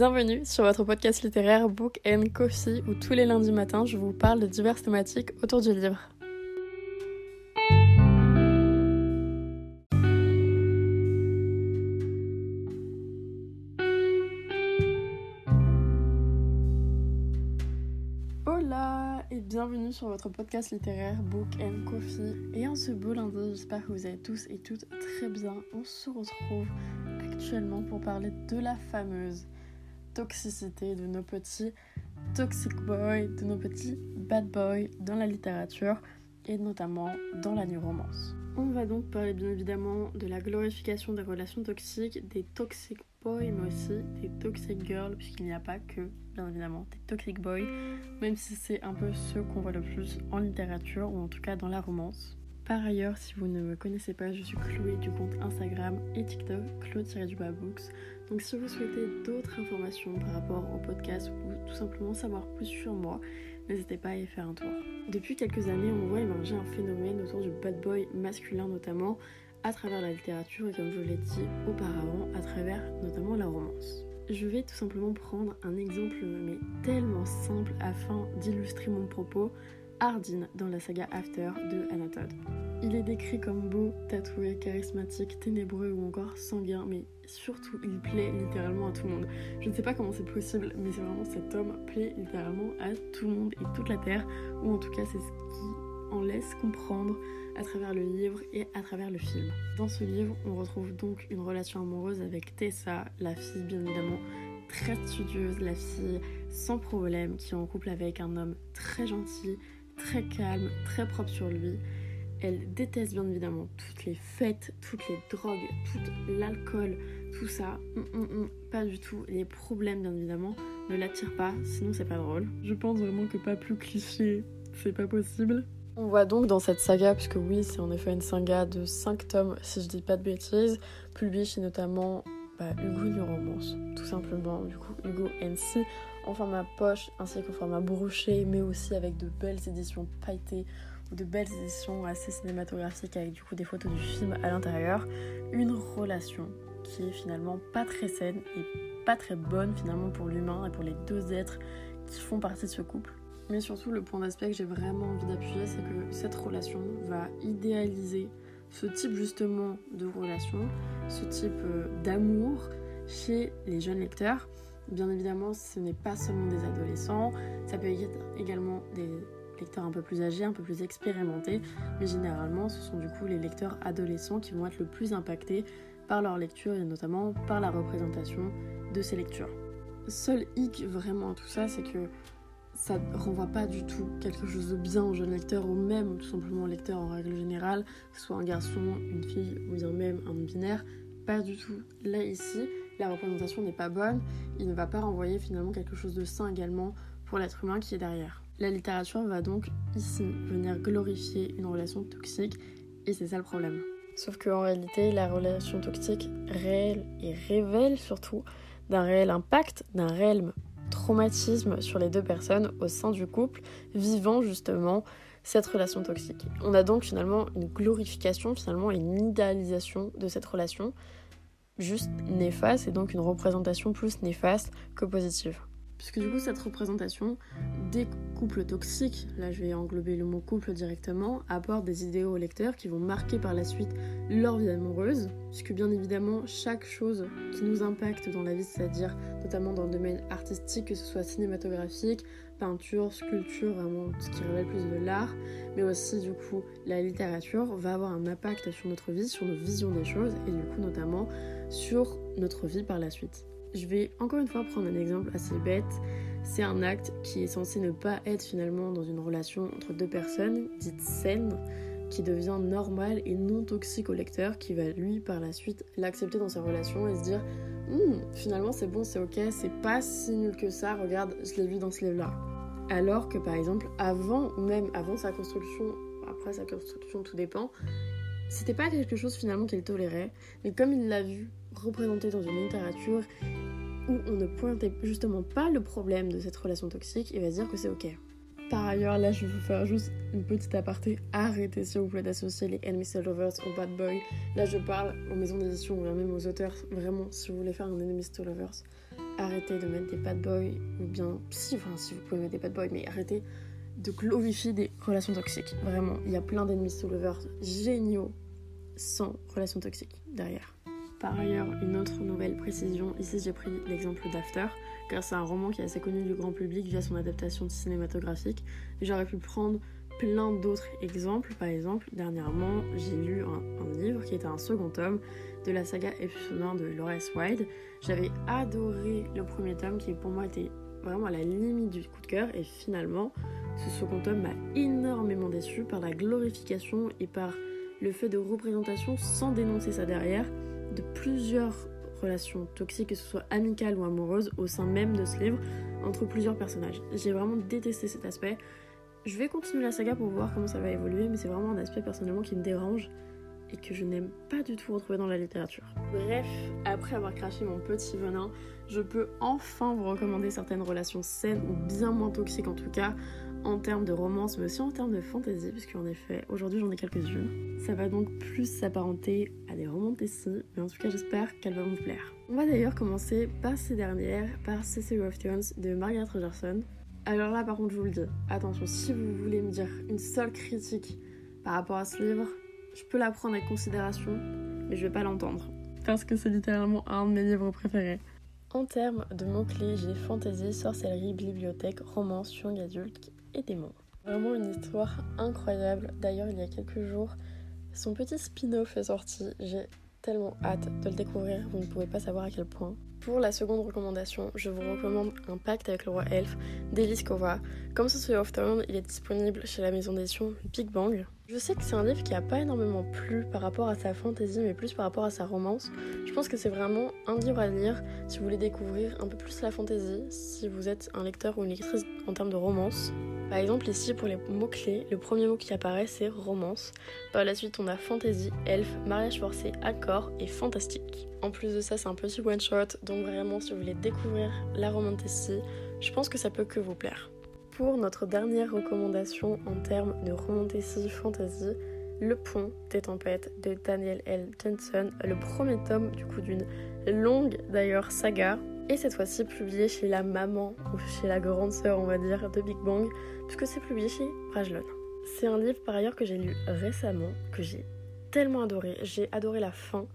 Bienvenue sur votre podcast littéraire Book and Coffee où tous les lundis matins je vous parle de diverses thématiques autour du livre. Hola et bienvenue sur votre podcast littéraire Book and Coffee. Et en ce beau lundi, j'espère que vous allez tous et toutes très bien. On se retrouve actuellement pour parler de la fameuse toxicité de nos petits toxic boys, de nos petits bad boys dans la littérature et notamment dans la romance. On va donc parler bien évidemment de la glorification des relations toxiques, des toxic boys mais aussi des toxic girls puisqu'il n'y a pas que bien évidemment des toxic boys même si c'est un peu ce qu'on voit le plus en littérature ou en tout cas dans la romance. Par ailleurs, si vous ne me connaissez pas, je suis Chloé du compte Instagram et TikTok, Chloé-Books. Donc si vous souhaitez d'autres informations par rapport au podcast ou tout simplement savoir plus sur moi, n'hésitez pas à y faire un tour. Depuis quelques années, on voit émerger un phénomène autour du bad boy masculin notamment, à travers la littérature et comme je l'ai dit auparavant, à travers notamment la romance. Je vais tout simplement prendre un exemple mais tellement simple afin d'illustrer mon propos Hardin dans la saga After de Anatole. Il est décrit comme beau, tatoué, charismatique, ténébreux ou encore sanguin, mais surtout il plaît littéralement à tout le monde. Je ne sais pas comment c'est possible, mais c'est vraiment cet homme plaît littéralement à tout le monde et toute la Terre, ou en tout cas c'est ce qui en laisse comprendre à travers le livre et à travers le film. Dans ce livre, on retrouve donc une relation amoureuse avec Tessa, la fille bien évidemment très studieuse, la fille sans problème qui est en couple avec un homme très gentil, très calme, très propre sur lui. Elle déteste bien évidemment toutes les fêtes, toutes les drogues, tout l'alcool, tout ça. Hum, hum, hum, pas du tout. Les problèmes bien évidemment ne l'attirent pas, sinon c'est pas drôle. Je pense vraiment que pas plus cliché, c'est pas possible. On voit donc dans cette saga, puisque oui, c'est en effet une saga de 5 tomes, si je dis pas de bêtises, publiée notamment Hugo du Romance, tout simplement. Du coup, Hugo NC en format poche ainsi qu'en format broché, mais aussi avec de belles éditions pailletées ou de belles éditions assez cinématographiques avec du coup des photos du film à l'intérieur. Une relation qui est finalement pas très saine et pas très bonne finalement pour l'humain et pour les deux êtres qui font partie de ce couple. Mais surtout, le point d'aspect que j'ai vraiment envie d'appuyer, c'est que cette relation va idéaliser ce type justement de relation, ce type euh, d'amour chez les jeunes lecteurs. Bien évidemment, ce n'est pas seulement des adolescents, ça peut être également des lecteurs un peu plus âgés, un peu plus expérimentés, mais généralement, ce sont du coup les lecteurs adolescents qui vont être le plus impactés par leur lecture et notamment par la représentation de ces lectures. Seul hic vraiment tout ça, c'est que ça renvoie pas du tout quelque chose de bien aux jeunes lecteurs ou même tout simplement aux lecteurs en règle générale, que ce soit un garçon, une fille ou bien même un binaire. Pas du tout. Là ici, la représentation n'est pas bonne, il ne va pas renvoyer finalement quelque chose de sain également pour l'être humain qui est derrière. La littérature va donc ici venir glorifier une relation toxique et c'est ça le problème. Sauf qu'en réalité, la relation toxique réelle et révèle surtout d'un réel impact, d'un réel traumatisme sur les deux personnes au sein du couple vivant justement cette relation toxique. On a donc finalement une glorification, finalement une idéalisation de cette relation juste néfaste et donc une représentation plus néfaste que positive. Puisque du coup cette représentation des couples toxiques, là je vais englober le mot couple directement, apporte des idéaux aux lecteurs qui vont marquer par la suite leur vie amoureuse, puisque bien évidemment chaque chose qui nous impacte dans la vie, c'est-à-dire notamment dans le domaine artistique, que ce soit cinématographique, peinture, sculpture, vraiment ce qui révèle plus de l'art, mais aussi du coup la littérature va avoir un impact sur notre vie, sur nos visions des choses et du coup notamment sur notre vie par la suite. Je vais encore une fois prendre un exemple assez bête. C'est un acte qui est censé ne pas être finalement dans une relation entre deux personnes, dite saine, qui devient normal et non toxique au lecteur, qui va lui par la suite l'accepter dans sa relation et se dire hum, finalement c'est bon, c'est ok, c'est pas si nul que ça, regarde, je l'ai vu dans ce livre-là. Alors que par exemple, avant, ou même avant sa construction, après sa construction, tout dépend, c'était pas quelque chose finalement qu'il tolérait, mais comme il l'a vu représenté dans une littérature où on ne pointait justement pas le problème de cette relation toxique, il va se dire que c'est ok. Par ailleurs, là, je vais vous faire juste une petite aparté. Arrêtez, s'il vous plaît, d'associer les enemies lovers aux bad boys. Là, je parle aux maisons d'édition ou même aux auteurs. Vraiment, si vous voulez faire un enemies lovers, arrêtez de mettre des bad boys, ou bien, si, enfin, si vous pouvez mettre des bad boys, mais arrêtez de glorifier des relations toxiques. Vraiment, il y a plein d'ennemis sous lovers géniaux sans relations toxiques derrière. Par ailleurs, une autre nouvelle précision, ici j'ai pris l'exemple d'After, car c'est un roman qui est assez connu du grand public via son adaptation cinématographique. J'aurais pu prendre plein d'autres exemples, par exemple, dernièrement j'ai lu un, livre qui était un second tome de la saga épistolaire de Loris Wilde. J'avais adoré le premier tome qui pour moi était vraiment à la limite du coup de cœur et finalement ce second tome m'a énormément déçu par la glorification et par le fait de représentation sans dénoncer ça derrière de plusieurs relations toxiques, que ce soit amicales ou amoureuses, au sein même de ce livre, entre plusieurs personnages. J'ai vraiment détesté cet aspect. Je vais continuer la saga pour voir comment ça va évoluer, mais c'est vraiment un aspect personnellement qui me dérange et que je n'aime pas du tout retrouver dans la littérature. Bref, après avoir craché mon petit venin, je peux enfin vous recommander certaines relations saines ou bien moins toxiques en tout cas, en termes de romance, mais aussi en termes de fantasy, puisqu'en effet, aujourd'hui j'en ai quelques-unes. Ça va donc plus s'apparenter à des romantici, mais en tout cas j'espère qu'elles vont vous plaire. On va d'ailleurs commencer par ces dernières, par Cecily of Thrones de Margaret Rogerson. Alors là par contre je vous le dis, attention, si vous voulez me dire une seule critique par rapport à ce livre, je peux la prendre avec considération, mais je vais pas l'entendre. Parce que c'est littéralement un de mes livres préférés. En termes de mots-clés, j'ai fantasy, sorcellerie, bibliothèque, romance, young adulte et démons. Vraiment une histoire incroyable. D'ailleurs, il y a quelques jours, son petit spin-off est sorti. J'ai tellement hâte de le découvrir, vous ne pouvez pas savoir à quel point. Pour la seconde recommandation, je vous recommande Un pacte avec le roi elfe d'Elise Kova. Comme ce of Town, il est disponible chez la maison d'édition Big Bang. Je sais que c'est un livre qui a pas énormément plu par rapport à sa fantaisie, mais plus par rapport à sa romance. Je pense que c'est vraiment un livre à lire si vous voulez découvrir un peu plus la fantaisie, si vous êtes un lecteur ou une lectrice en termes de romance. Par exemple, ici pour les mots-clés, le premier mot qui apparaît c'est romance. Par la suite, on a fantasy, elfe, mariage forcé, accord et fantastique. En plus de ça, c'est un petit one-shot, donc vraiment, si vous voulez découvrir la romantasy, je pense que ça peut que vous plaire. Pour notre dernière recommandation en termes de romantasy fantasy, Le Pont des Tempêtes de Daniel L. Johnson, le premier tome du coup d'une longue d'ailleurs saga et cette fois-ci publié chez la maman ou chez la grande sœur on va dire de Big Bang puisque c'est publié chez Brajlon. C'est un livre par ailleurs que j'ai lu récemment, que j'ai tellement adoré, j'ai adoré la fin.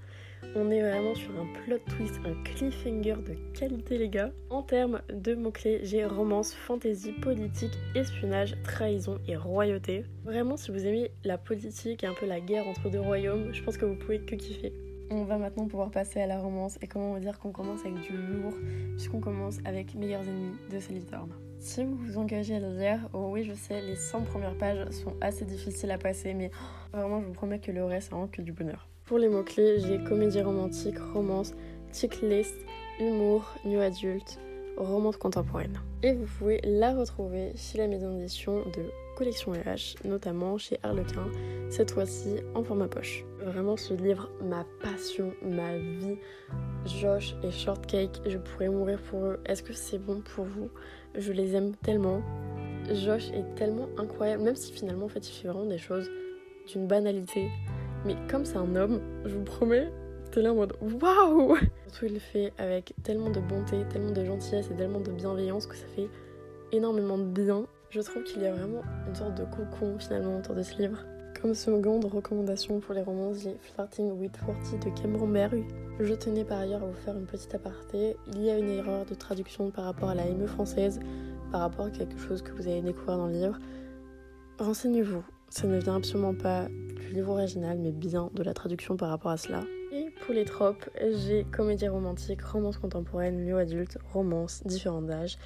On est vraiment sur un plot twist, un cliffhanger de qualité les gars. En termes de mots-clés, j'ai romance, fantasy, politique, espionnage, trahison et royauté. Vraiment si vous aimez la politique et un peu la guerre entre deux royaumes, je pense que vous pouvez que kiffer. On va maintenant pouvoir passer à la romance et comment on va dire qu'on commence avec du lourd puisqu'on commence avec Meilleurs ennemis de Sally Thorne. Si vous vous engagez à le lire, oh oui je sais, les 100 premières pages sont assez difficiles à passer mais vraiment je vous promets que le reste c'est que du bonheur. Pour les mots-clés, j'ai comédie romantique, romance, checklist, humour, new adulte, romance contemporaine. Et vous pouvez la retrouver chez la maison d'édition de collection RH, notamment chez Harlequin, cette fois-ci en format poche. Vraiment, ce livre, ma passion, ma vie. Josh et Shortcake, je pourrais mourir pour eux. Est-ce que c'est bon pour vous? Je les aime tellement. Josh est tellement incroyable, même si finalement, en fait, il fait vraiment des choses d'une banalité. Mais comme c'est un homme, je vous promets, t'es là en mode waouh Surtout, il le fait avec tellement de bonté, tellement de gentillesse et tellement de bienveillance que ça fait énormément de bien. Je trouve qu'il y a vraiment une sorte de cocon finalement autour de ce livre. Comme seconde recommandation pour les romans, j'ai Flirting with 40 de Cameron Berg. Je tenais par ailleurs à vous faire une petite aparté. Il y a une erreur de traduction par rapport à la ME française, par rapport à quelque chose que vous allez découvrir dans le livre. Renseignez-vous, ça ne vient absolument pas du livre original, mais bien de la traduction par rapport à cela. Et pour les tropes, j'ai comédie romantique, romance contemporaine, milieu adulte, romance, différents âges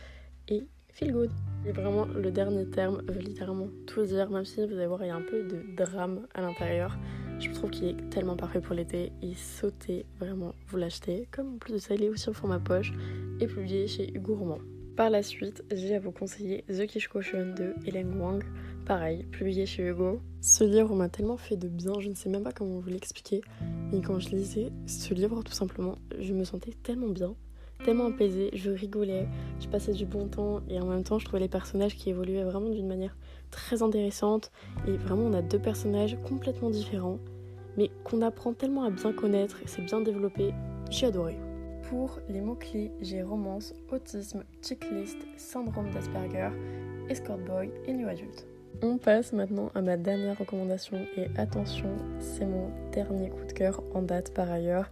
et feel good. Et vraiment, le dernier terme veut littéralement tout dire, même si vous allez voir, il y a un peu de drame à l'intérieur. Je trouve qu'il est tellement parfait pour l'été. Il sautait vraiment, vous l'achetez. Comme en plus de ça, il est aussi en format poche et publié chez Hugo Roman. Par la suite, j'ai à vous conseiller The Kish Caution de Hélène Wang. Pareil, publié chez Hugo. Ce livre m'a tellement fait de bien, je ne sais même pas comment vous l'expliquer. Mais quand je lisais ce livre, tout simplement, je me sentais tellement bien tellement apaisée, je rigolais, je passais du bon temps et en même temps je trouvais les personnages qui évoluaient vraiment d'une manière très intéressante et vraiment on a deux personnages complètement différents mais qu'on apprend tellement à bien connaître et c'est bien développé, j'ai adoré. Pour les mots-clés, j'ai romance, autisme, checklist, syndrome d'Asperger, escort boy et new adulte. On passe maintenant à ma dernière recommandation et attention, c'est mon dernier coup de cœur en date par ailleurs.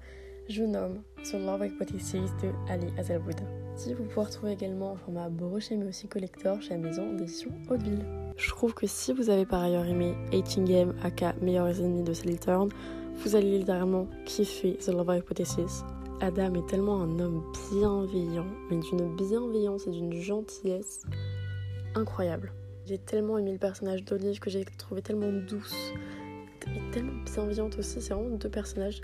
Je nomme The Love Hypothesis de Ali Hazelwood. Si vous pouvez retrouver également en format broché mais aussi collector chez la maison d'édition Hauteville. Je trouve que si vous avez par ailleurs aimé Hating Game aka Meilleurs ennemis de Sally Turn, vous allez littéralement kiffer The Love Hypothesis. Adam est tellement un homme bienveillant, mais d'une bienveillance et d'une gentillesse incroyable. J'ai tellement aimé le personnage d'Olive que j'ai trouvé tellement douce et tellement bienveillante aussi. C'est vraiment deux personnages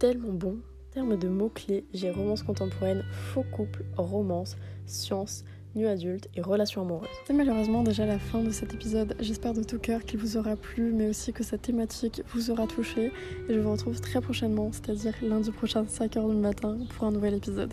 tellement bons. En termes de mots-clés, j'ai romance contemporaine, faux couple, romance, science, nu adulte et relations amoureuses. C'est malheureusement déjà la fin de cet épisode. J'espère de tout cœur qu'il vous aura plu, mais aussi que cette thématique vous aura touché. Et je vous retrouve très prochainement, c'est-à-dire lundi prochain, 5h du matin, pour un nouvel épisode.